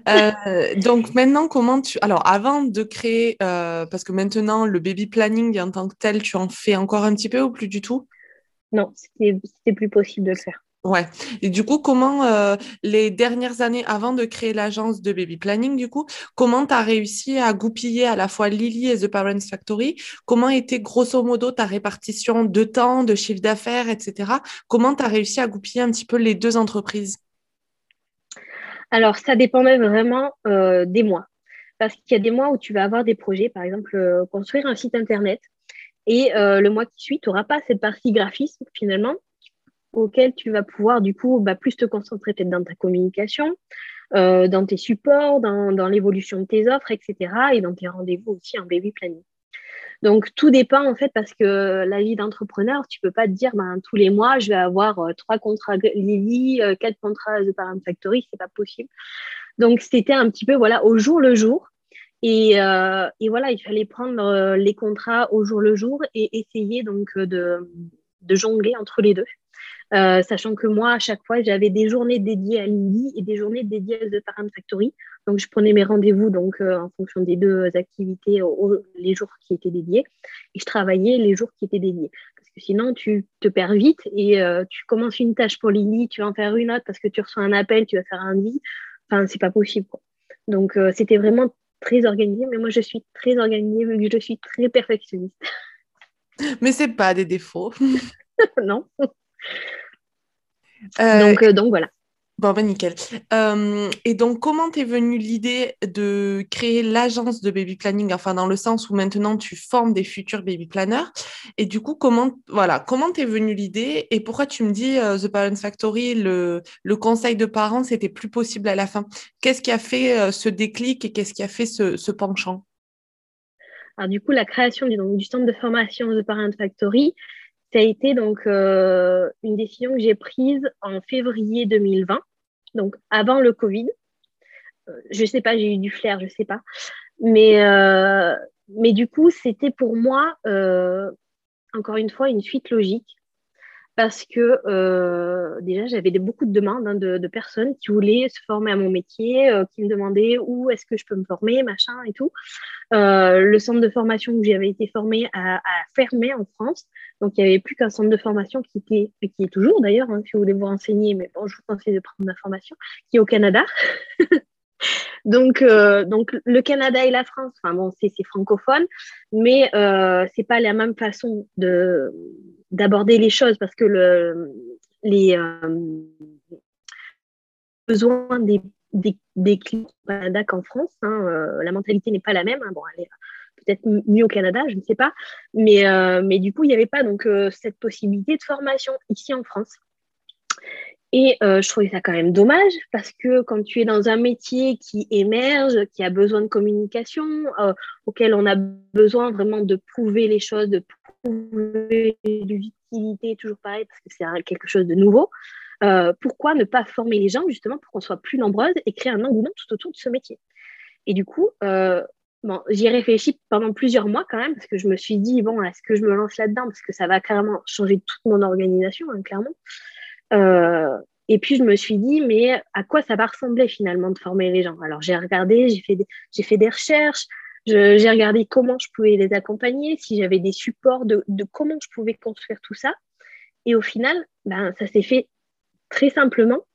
Euh, donc maintenant, comment tu... Alors avant de créer, parce que maintenant, le baby planning en tant que tel, tu en fais encore un petit peu ou plus du tout? Non, c'était plus possible de le faire. Ouais. Et du coup, comment euh, les dernières années avant de créer l'agence de baby planning, du coup, comment tu as réussi à goupiller à la fois Lily et The Parents Factory? Comment était grosso modo ta répartition de temps, de chiffre d'affaires, etc. Comment tu as réussi à goupiller un petit peu les deux entreprises? Alors, ça dépendait vraiment euh, des mois. Parce qu'il y a des mois où tu vas avoir des projets, par exemple, euh, construire un site internet et le mois qui suit, tu n'auras pas cette partie graphisme finalement auquel tu vas pouvoir du coup bah, plus te concentrer peut-être dans ta communication, dans tes supports, dans, l'évolution de tes offres, etc. et dans tes rendez-vous aussi en baby planning. Donc, tout dépend en fait parce que la vie d'entrepreneur, tu peux pas te dire ben, tous les mois, je vais avoir trois contrats Lily, quatre contrats The Parent Factory, c'est pas possible. Donc, c'était un petit peu voilà au jour le jour. Et, et voilà, il fallait prendre les contrats au jour le jour et essayer donc de, de jongler entre les deux. Euh, sachant que moi, à chaque fois, j'avais des journées dédiées à Lily et des journées dédiées à The Parent Factory. Donc, je prenais mes rendez-vous donc euh, en fonction des deux activités, les jours qui étaient dédiés, et je travaillais les jours qui étaient dédiés. Parce que sinon, tu te perds vite et euh, tu commences une tâche pour Lily, tu vas en faire une autre parce que tu reçois un appel, tu vas faire un dit. Enfin, c'est pas possible. Donc, c'était vraiment très organisé. Mais moi, je suis très organisée vu que je suis très perfectionniste. Mais c'est pas des défauts. non. Euh, donc, euh, donc voilà. Bon, ben nickel. Euh, et donc, comment t'es venue l'idée de créer l'agence de baby planning, enfin dans le sens où maintenant tu formes des futurs baby planners. Et du coup, comment voilà, comment t'es venue l'idée? Et pourquoi tu me dis The Parents Factory, le, le conseil de parents, c'était plus possible à la fin? Qu'est-ce qui a fait ce déclic et qu'est-ce qui a fait ce, ce penchant? Alors du coup, la création du, donc, du centre de formation The Parent Factory, ça a été donc euh, une décision que j'ai prise en février 2020, donc avant le Covid. Euh, je ne sais pas, j'ai eu du flair, je ne sais pas. Mais, euh, mais du coup, c'était pour moi, encore une fois, une suite logique parce que euh, déjà j'avais beaucoup de demandes hein, de, personnes qui voulaient se former à mon métier, euh, qui me demandaient où est-ce que je peux me former, machin et tout. Euh, le centre de formation où j'avais été formée a, fermé en France, donc il n'y avait plus qu'un centre de formation qui était, et qui est toujours d'ailleurs, hein, si vous voulez vous renseigner, mais bon, je vous conseille de prendre la formation, qui est au Canada. donc, donc le Canada et la France, enfin bon, c'est francophone, mais c'est pas la même façon de d'aborder les choses parce que le, les euh, besoins des, des, clients au Canada qu'en France, hein, euh, la mentalité n'est pas la même. Hein. bon, elle est peut-être mieux au Canada, je ne sais pas. Mais, euh, mais du coup, il n'y avait pas donc cette possibilité de formation ici en France. Et je trouvais ça quand même dommage parce que quand tu es dans un métier qui émerge, qui a besoin de communication, auquel on a besoin vraiment de prouver les choses, de trouver de l'utilité, toujours pareil, parce que c'est quelque chose de nouveau. Euh, pourquoi ne pas former les gens justement pour qu'on soit plus nombreuses et créer un engouement tout autour de ce métier? Et du coup, euh, j'y ai réfléchi pendant plusieurs mois quand même, parce que je me suis dit, bon, est-ce que je me lance là-dedans? Parce que ça va carrément changer toute mon organisation, hein, clairement. Euh, et puis, je me suis dit, mais à quoi ça va ressembler finalement de former les gens? Alors, j'ai regardé, j'ai fait, des recherches, j'ai regardé comment je pouvais les accompagner, si j'avais des supports, de, comment je pouvais construire tout ça. Et au final, ben, ça s'est fait très simplement.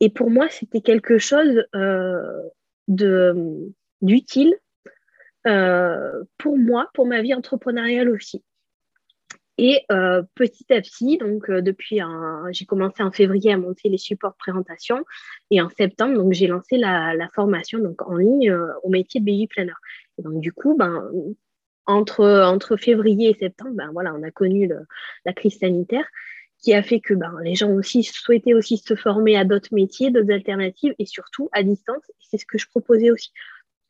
Et pour moi, c'était quelque chose euh, d'utile euh, pour moi, pour ma vie entrepreneuriale aussi. Et euh, petit à petit, donc euh, depuis, j'ai commencé en février à monter les supports de présentation et en septembre, donc j'ai lancé la, formation donc en ligne euh, au métier de baby planner. Et donc du coup, ben, entre, entre février et septembre, ben, voilà, on a connu la crise sanitaire qui a fait que ben, les gens aussi souhaitaient aussi se former à d'autres métiers, d'autres alternatives et surtout à distance. C'est ce que je proposais aussi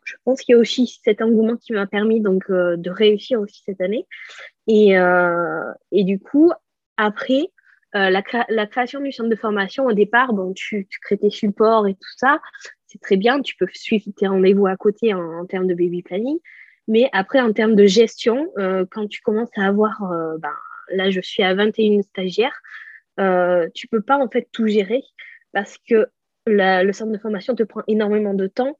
je pense qu'il y a aussi cet engouement qui m'a permis donc de réussir aussi cette année. Et, euh, et du coup, après, euh, la, création du centre de formation, au départ, bon, tu, crées tes supports et tout ça, c'est très bien, tu peux suivre tes rendez-vous à côté en, termes de baby planning. Mais après, en termes de gestion, quand tu commences à avoir, ben, là, je suis à 21 stagiaires, tu peux pas en fait tout gérer parce que le centre de formation te prend énormément de temps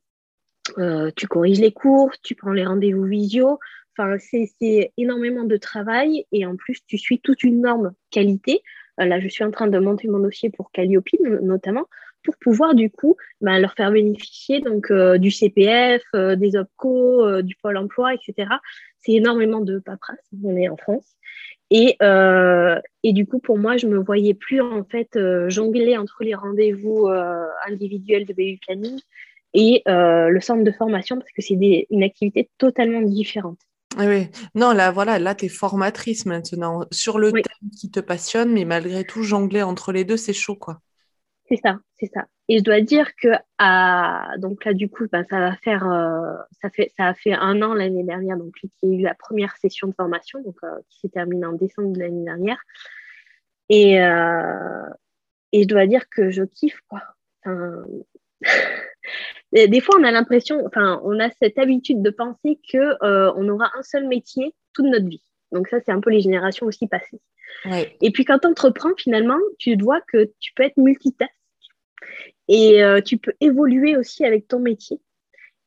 euh, tu corriges les cours, tu prends les rendez-vous visio. Enfin, c'est énormément de travail et en plus, tu suis toute une norme qualité. Euh, là, je suis en train de monter mon dossier pour Calliope notamment pour pouvoir du coup ben, leur faire bénéficier donc euh, du CPF, des OPCO, du Pôle Emploi, etc. C'est énormément de paperasse. On est en France. Et, et, du coup, pour moi, je me voyais plus en fait jongler entre les rendez-vous individuels de BU et euh, le centre de formation parce que c'est une activité totalement différente. Oui, non, là, voilà, là, tu es formatrice maintenant sur le thème qui te passionne, mais malgré tout, jongler entre les deux, c'est chaud, quoi. C'est ça, c'est ça. Et je dois dire que à, donc là du coup, ben, ça va faire, euh, ça fait, ça a fait un an l'année dernière, donc qui a eu la première session de formation, donc euh, qui s'est terminée en décembre de l'année dernière. Et, euh, et je dois dire que je kiffe quoi. des fois, on a l'impression, enfin, on a cette habitude de penser que on aura un seul métier toute notre vie. Donc ça, c'est un peu les générations aussi passées. Et puis quand tu entreprends, finalement, tu vois que tu peux être multitâche et euh, tu peux évoluer aussi avec ton métier.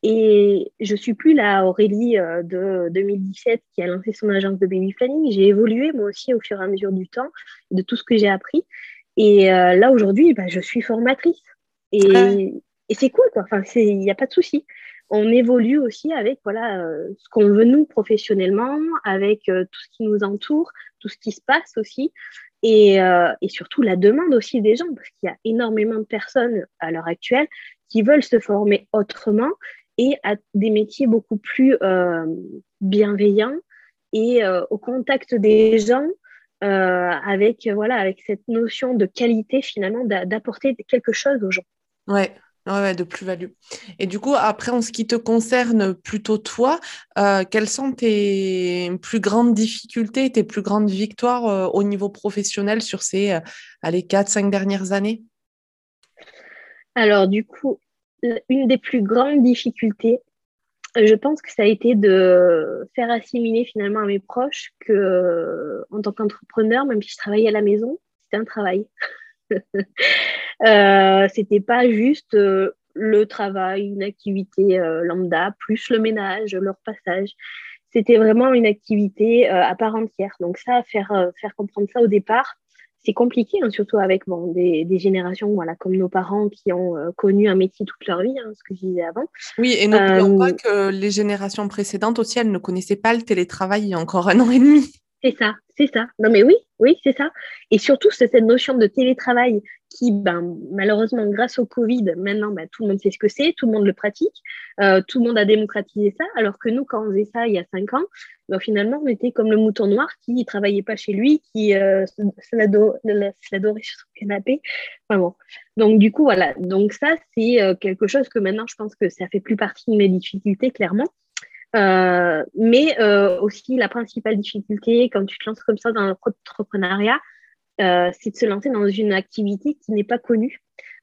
Et je suis plus la Aurélie euh, de 2017 qui a lancé son agence de baby planning. J'ai évolué moi aussi au fur et à mesure du temps, de tout ce que j'ai appris. Et euh, là aujourd'hui, bah, je suis formatrice. Et, et c'est cool, quoi. Enfin, il n'y a pas de souci. On évolue aussi avec voilà ce qu'on veut nous professionnellement, avec tout ce qui nous entoure, tout ce qui se passe aussi. Euh, et, surtout la demande aussi des gens, parce qu'il y a énormément de personnes à l'heure actuelle qui veulent se former autrement et à des métiers beaucoup plus euh, bienveillants et euh, au contact des gens avec, voilà, avec cette notion de qualité finalement, d'apporter quelque chose aux gens. Ouais, Ouais, de plus-value. Et du coup, après, en ce qui te concerne plutôt toi, euh, quelles sont tes plus grandes difficultés, tes plus grandes victoires euh, au niveau professionnel sur ces euh, allez, 4-5 dernières années? Alors, du coup, une des plus grandes difficultés, je pense que ça a été de faire assimiler finalement à mes proches que, en tant qu'entrepreneur, même si je travaillais à la maison, c'était un travail. euh, c'était pas juste euh, le travail, une activité euh, lambda, plus le ménage, leur passage. C'était vraiment une activité à part entière. Donc ça, faire, faire comprendre ça au départ, c'est compliqué, hein, surtout avec bon, des, des, générations voilà, comme nos parents qui ont connu un métier toute leur vie, hein, ce que je disais avant. Oui, et n'oublions pas que les générations précédentes aussi, elles ne connaissaient pas le télétravail il y a encore un an et demi. C'est ça, c'est ça. Non mais oui, oui, c'est ça. Et surtout, c'est cette notion de télétravail qui, ben, malheureusement, grâce au Covid, maintenant, ben, tout le monde sait ce que c'est, tout le monde le pratique, euh, tout le monde a démocratisé ça, alors que nous, quand on faisait ça il y a cinq ans, ben, finalement, on était comme le mouton noir qui ne travaillait pas chez lui, qui euh, s'adorait sur son canapé. Enfin bon. Donc, du coup, voilà. Donc ça, c'est euh, quelque chose que maintenant, je pense que ça fait plus partie de mes difficultés, clairement. Euh, mais euh, aussi, la principale difficulté quand tu te lances comme ça dans l'entrepreneuriat, euh, c'est de se lancer dans une activité qui n'est pas connue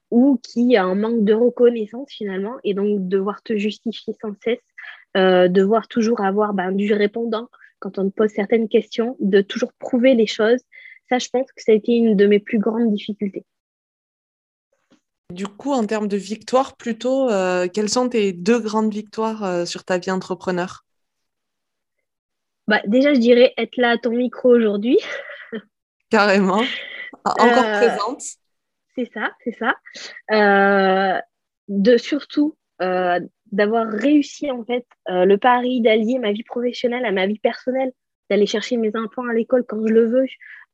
ou qui a un manque de reconnaissance finalement, et donc devoir te justifier sans cesse, devoir toujours avoir ben, du répondant quand on te pose certaines questions, de toujours prouver les choses. Ça, je pense que ça a été une de mes plus grandes difficultés. Du coup, en termes de victoire, plutôt, euh, quelles sont tes deux grandes victoires euh, sur ta vie entrepreneur? Bah, Déjà, je dirais être là à ton micro aujourd'hui. Carrément. Encore euh, présente. C'est ça, c'est ça. de surtout d'avoir réussi en fait le pari d'allier ma vie professionnelle à ma vie personnelle, d'aller chercher mes enfants à l'école quand je le veux,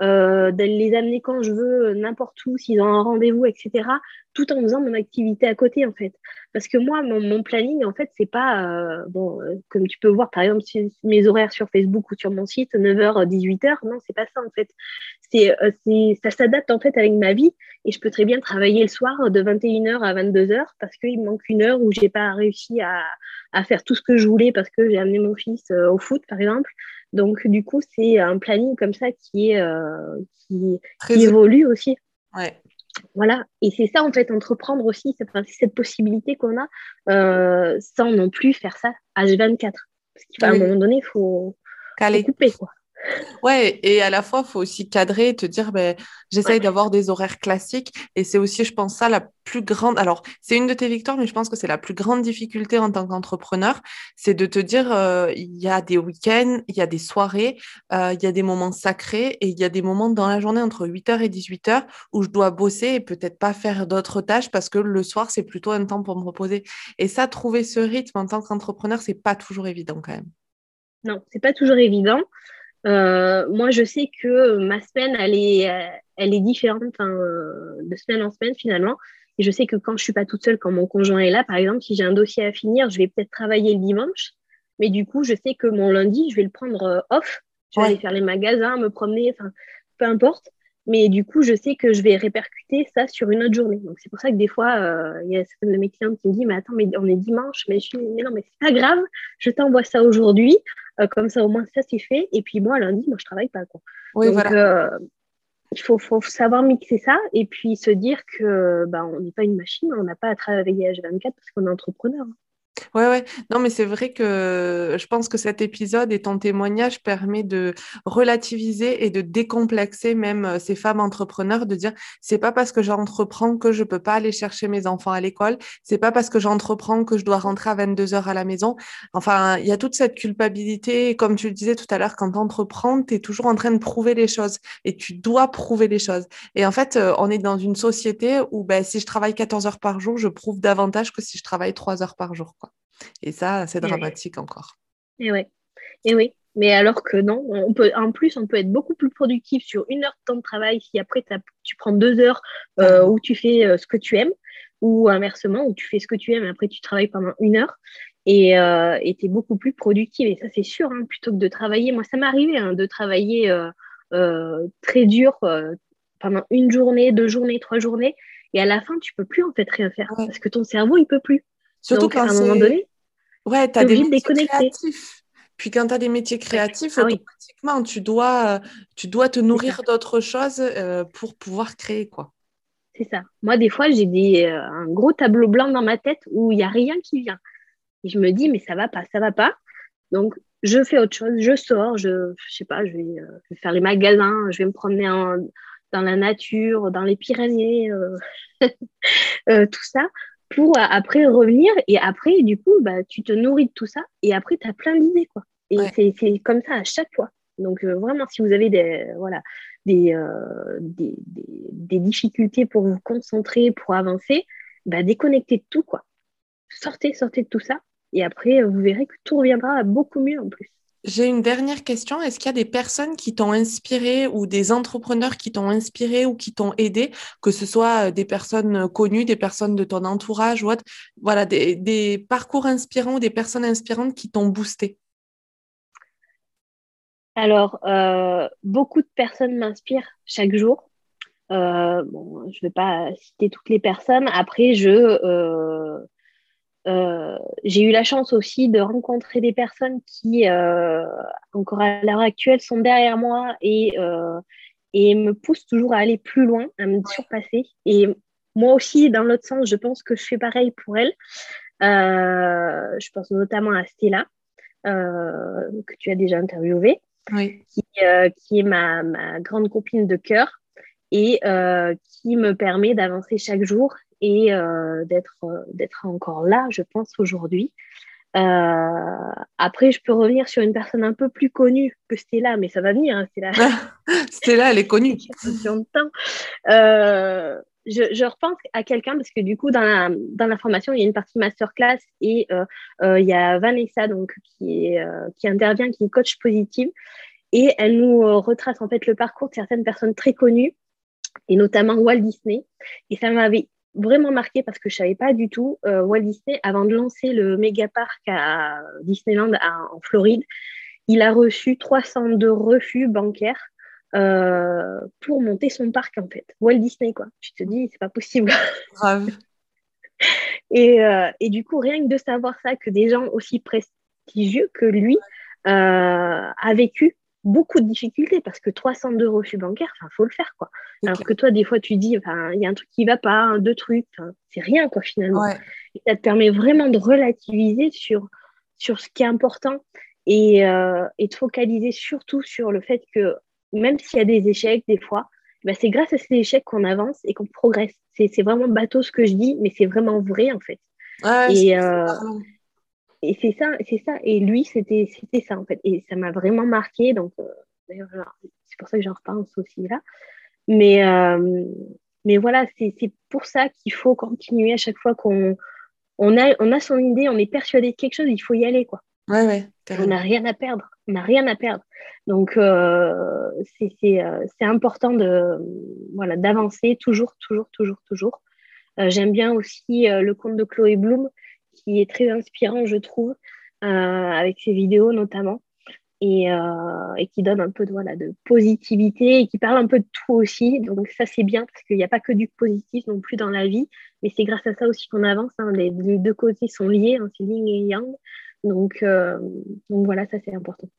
euh, d'aller les amener quand je veux, n'importe où, s'ils ont un rendez-vous, etc., tout en faisant mon activité à côté, en fait. Parce que moi, mon, planning, en fait, c'est pas, euh, bon, euh, comme tu peux voir, par exemple, mes horaires sur Facebook ou sur mon site, 9h, 18h, non, c'est pas ça, en fait. C'est, ça s'adapte, en fait, avec ma vie, et je peux très bien travailler le soir de 21h à 22h, parce qu'il me manque une heure où j'ai pas réussi à, à faire tout ce que je voulais, parce que j'ai amené mon fils au foot, par exemple. Donc, du coup, c'est un planning comme ça qui, est, euh, qui, évolue aussi. Ouais. Voilà, et c'est ça en fait, entreprendre aussi, c'est cette possibilité qu'on a euh, sans non plus faire ça H24. Parce qu'à un moment donné, il faut, faut couper. Quoi. Ouais, et à la fois, il faut aussi cadrer et te dire, ben, j'essaye d'avoir des horaires classiques. Et c'est aussi, je pense, ça la plus grande. Alors, c'est une de tes victoires, mais je pense que c'est la plus grande difficulté en tant qu'entrepreneur. C'est de te dire, euh, il y a des week-ends, il y a des soirées, euh, il y a des moments sacrés et il y a des moments dans la journée entre 8h et 18h où je dois bosser et peut-être pas faire d'autres tâches parce que le soir, c'est plutôt un temps pour me reposer. Et ça, trouver ce rythme en tant qu'entrepreneur, c'est pas toujours évident quand même. Non, c'est pas toujours évident. Euh, moi, je sais que ma semaine, elle est, elle est différente de semaine en semaine finalement. Et je sais que quand je suis pas toute seule, quand mon conjoint est là, par exemple, si j'ai un dossier à finir, je vais peut-être travailler le dimanche. Mais du coup, je sais que mon lundi, je vais le prendre euh, off. Je vais aller faire les magasins, me promener, enfin, peu importe. mais du coup, je sais que je vais répercuter ça sur une autre journée. Donc, c'est pour ça que des fois, euh, il y a certaines de mes clientes qui me disent Mais attends, mais on est dimanche. Mais je dis Mais non, mais c'est pas grave, je t'envoie ça aujourd'hui. Euh, comme ça, au moins, ça, c'est fait. Et puis, moi, lundi, moi, je travaille pas. Quoi. Donc, voilà. Euh, il faut, faut, savoir mixer ça et puis se dire que bah, on n'est pas une machine, on n'a pas à travailler H24 parce qu'on est entrepreneur. Ouais, ouais. Non, mais c'est vrai que je pense que cet épisode et ton témoignage permet de relativiser et de décomplexer même euh, ces femmes entrepreneurs, de dire c'est pas parce que j'entreprends que je peux pas aller chercher mes enfants à l'école, c'est pas parce que j'entreprends que je dois rentrer à 22 heures à la maison. Enfin, il y a toute cette culpabilité. comme tu le disais tout à l'heure, quand tu entreprends, tu es toujours en train de prouver les choses et tu dois prouver les choses. Et en fait, euh, on est dans une société où ben, si je travaille 14 heures par jour, je prouve davantage que si je travaille 3 heures par jour. Quoi. Et ça, c'est dramatique encore. Et oui. Et oui. Mais alors que non, on peut, en plus, on peut être beaucoup plus productif sur une heure de temps de travail si après tu prends deux heures euh, où tu fais euh, ce que tu aimes, ou inversement, où tu fais ce que tu aimes et après tu travailles pendant une heure et euh, tu es beaucoup plus productive. Et ça, c'est sûr, hein, plutôt que de travailler. Moi, ça m'est arrivé hein, de travailler très dur pendant une journée, deux journées, trois journées. Et à la fin, tu peux plus en fait rien faire parce que ton cerveau, il peut plus. Surtout quand à un moment donné, ouais, tu as des métiers créatifs. Puis quand tu as des métiers créatifs, ah automatiquement, tu, dois, tu dois te nourrir d'autres choses euh, pour pouvoir créer. quoi. C'est ça. Moi, des fois, j'ai des, euh, un gros tableau blanc dans ma tête où il n'y a rien qui vient. Et je me dis, mais ça va pas, ça va pas. Donc, je fais autre chose, je sors, je, je sais pas, je vais, euh, faire les magasins, je vais me promener dans la nature, dans les Pyrénées, tout ça pour après revenir et après, du coup, bah, tu te nourris de tout ça et après, tu as plein d'idées. quoi. Et c'est comme ça à chaque fois. Donc, euh, vraiment, si vous avez des, voilà, des, euh, des, des, difficultés pour vous concentrer, pour avancer, bah, déconnectez de tout. quoi. Sortez, sortez de tout ça. Et après, vous verrez que tout reviendra beaucoup mieux en plus. J'ai une dernière question. Est-ce qu'il y a des personnes qui t'ont inspiré ou des entrepreneurs qui t'ont inspiré ou qui t'ont aidé, que ce soit euh, des personnes connues, des personnes de ton entourage ou autre, voilà, des, parcours inspirants ou des personnes inspirantes qui t'ont boosté Alors, euh, beaucoup de personnes m'inspirent chaque jour. Euh, bon, je ne vais pas citer toutes les personnes. Après, je euh, j'ai eu la chance aussi de rencontrer des personnes qui, euh, encore à l'heure actuelle, sont derrière moi et, euh, et me poussent toujours à aller plus loin, à me surpasser. Et moi aussi, dans l'autre sens, je pense que je fais pareil pour elles. je pense notamment à Stella, que tu as déjà interviewée, qui, qui, est ma, ma, grande copine de cœur et qui me permet d'avancer chaque jour et euh, d'être euh, d'être encore là, je pense, aujourd'hui. Euh, après, je peux revenir sur une personne un peu plus connue que Stella, mais ça va venir, hein, Stella. Stella, elle est connue. Euh, je, je, repense à quelqu'un parce que du coup, dans la, dans la, formation, il y a une partie masterclass et euh, il y a Vanessa donc, qui, est, qui intervient, qui est coach positive. Et elle nous retrace en fait le parcours de certaines personnes très connues, et notamment Walt Disney. Et ça m'avait vraiment marqué parce que je savais pas du tout. Euh, Walt Disney, avant de lancer le méga parc à Disneyland en Floride, il a reçu 302 refus bancaires euh, pour monter son parc en fait. Walt Disney quoi. Tu te dis c'est pas possible. Grave. et, euh, et, du coup rien que de savoir ça que des gens aussi prestigieux que lui a vécu beaucoup de difficultés parce que 302 refus bancaires, il faut le faire. quoi. Alors que toi, des fois, tu dis, il y a un truc qui va pas, deux trucs, c'est rien quoi finalement. Et ça te permet vraiment de relativiser sur, sur ce qui est important et, euh, et de focaliser surtout sur le fait que même s'il y a des échecs des fois, bah, c'est grâce à ces échecs qu'on avance et qu'on progresse. C'est vraiment bateau ce que je dis, mais c'est vraiment vrai en fait. et, et c'est ça, c'est ça. Et lui, c'était, c'était ça en fait. Et ça m'a vraiment marqué. Donc, euh, d'ailleurs, c'est pour ça que j'en repense aussi là. Mais, euh, mais voilà, c'est, pour ça qu'il faut continuer à chaque fois qu'on on a, on a son idée, on est persuadé de quelque chose, il faut y aller quoi. Ouais, ouais. On n'a rien à perdre. On n'a rien à perdre. Donc, euh, c'est, c'est important de, voilà, d'avancer toujours, toujours, toujours, toujours. j'aime bien aussi le conte de Chloé Bloom qui est très inspirant, je trouve, euh, avec ses vidéos notamment. et, euh, et, qui donne un peu de, voilà, de positivité et qui parle un peu de tout aussi. Donc ça, c'est bien parce qu'il n'y a pas que du positif non plus dans la vie, mais c'est grâce à ça aussi qu'on avance. Hein. Les, deux côtés sont liés, hein, c'est yin et yang. Donc, euh, donc voilà, ça c'est important.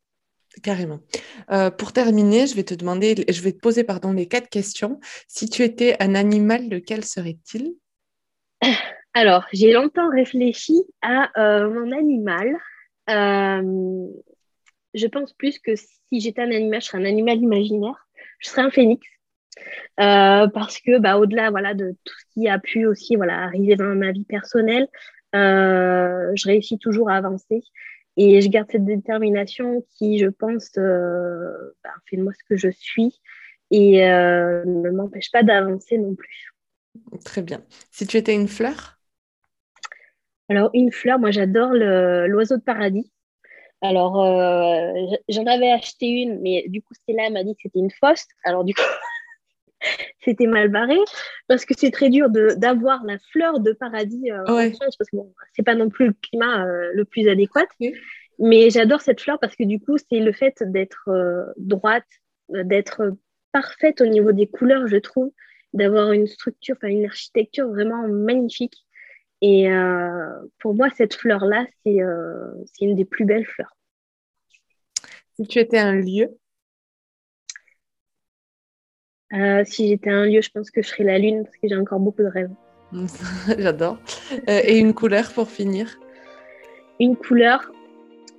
Carrément. Euh, pour terminer, je vais te demander, je vais te poser pardon les quatre questions. Si tu étais un animal, lequel serait-il? Alors, j'ai longtemps réfléchi à mon animal. Euh, je pense plus que si j'étais un animal, je serais un animal imaginaire. Je serais un phénix. Euh, parce que bah, au-delà voilà, de tout ce qui a pu aussi voilà, arriver dans ma vie personnelle, euh, je réussis toujours à avancer. Et je garde cette détermination qui, je pense, euh, bah, fait de moi ce que je suis et ne m'empêche pas d'avancer non plus. Très bien. Si tu étais une fleur? Alors, une fleur, moi j'adore l'oiseau de paradis. Alors, euh, j'en avais acheté une, mais du coup, Stella m'a dit que c'était une fausse. Alors, du coup, c'était mal barré parce que c'est très dur d'avoir la fleur de paradis euh, en France parce que bon, c'est pas non plus le climat euh, le plus adéquat. Mais j'adore cette fleur parce que du coup, c'est le fait d'être droite, d'être parfaite au niveau des couleurs, je trouve, d'avoir une structure, enfin une architecture vraiment magnifique. Et euh, pour moi, cette fleur-là, euh, c'est une des plus belles fleurs. Si tu étais un lieu? Euh, Si j'étais un lieu, je pense que je serais la lune parce que j'ai encore beaucoup de rêves. J'adore. et une couleur pour finir? Une couleur,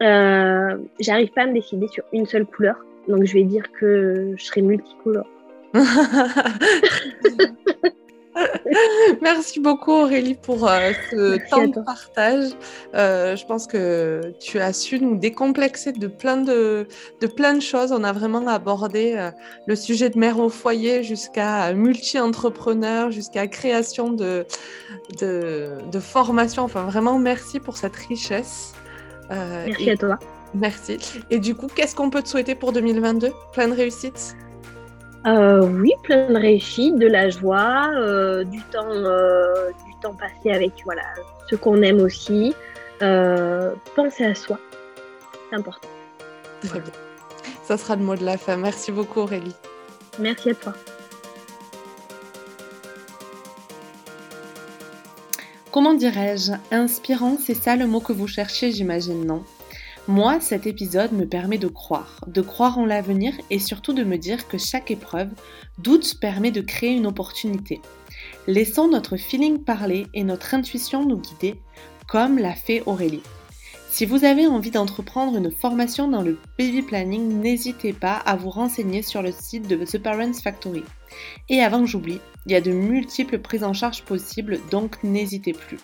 j'arrive pas à me décider sur une seule couleur. Donc je vais dire que je serai multicolore. Merci beaucoup Aurélie pour euh, ce temps de partage. Euh, je pense que tu as su nous décomplexer de plein de, de plein de choses. On a vraiment abordé euh, le sujet de mère au foyer jusqu'à multi-entrepreneur, jusqu'à création de, de, de, formation. Enfin vraiment merci pour cette richesse. merci à toi. Merci. Et du coup, qu'est-ce qu'on peut te souhaiter pour 2022 Plein de réussite euh, oui, plein de réussite, de la joie, euh, du, temps, euh, du temps passé avec voilà, ce qu'on aime aussi. penser à soi, c'est important. Très bien. Ça sera le mot de la fin. Merci beaucoup Aurélie. Merci à toi. Comment dirais-je? Inspirant, c'est ça le mot que vous cherchez, j'imagine, non? Moi, cet épisode me permet de croire, de croire en l'avenir et surtout de me dire que chaque épreuve, doute permet de créer une opportunité. Laissons notre feeling parler et notre intuition nous guider, comme l'a fait Aurélie. Si vous avez envie d'entreprendre une formation dans le baby planning, n'hésitez pas à vous renseigner sur le site de The Parents Factory. Et avant que j'oublie, il y a de multiples prises en charge possibles, donc n'hésitez plus.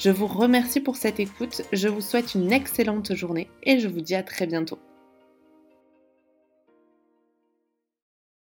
Je vous remercie pour cette écoute, je vous souhaite une excellente journée et je vous dis à très bientôt.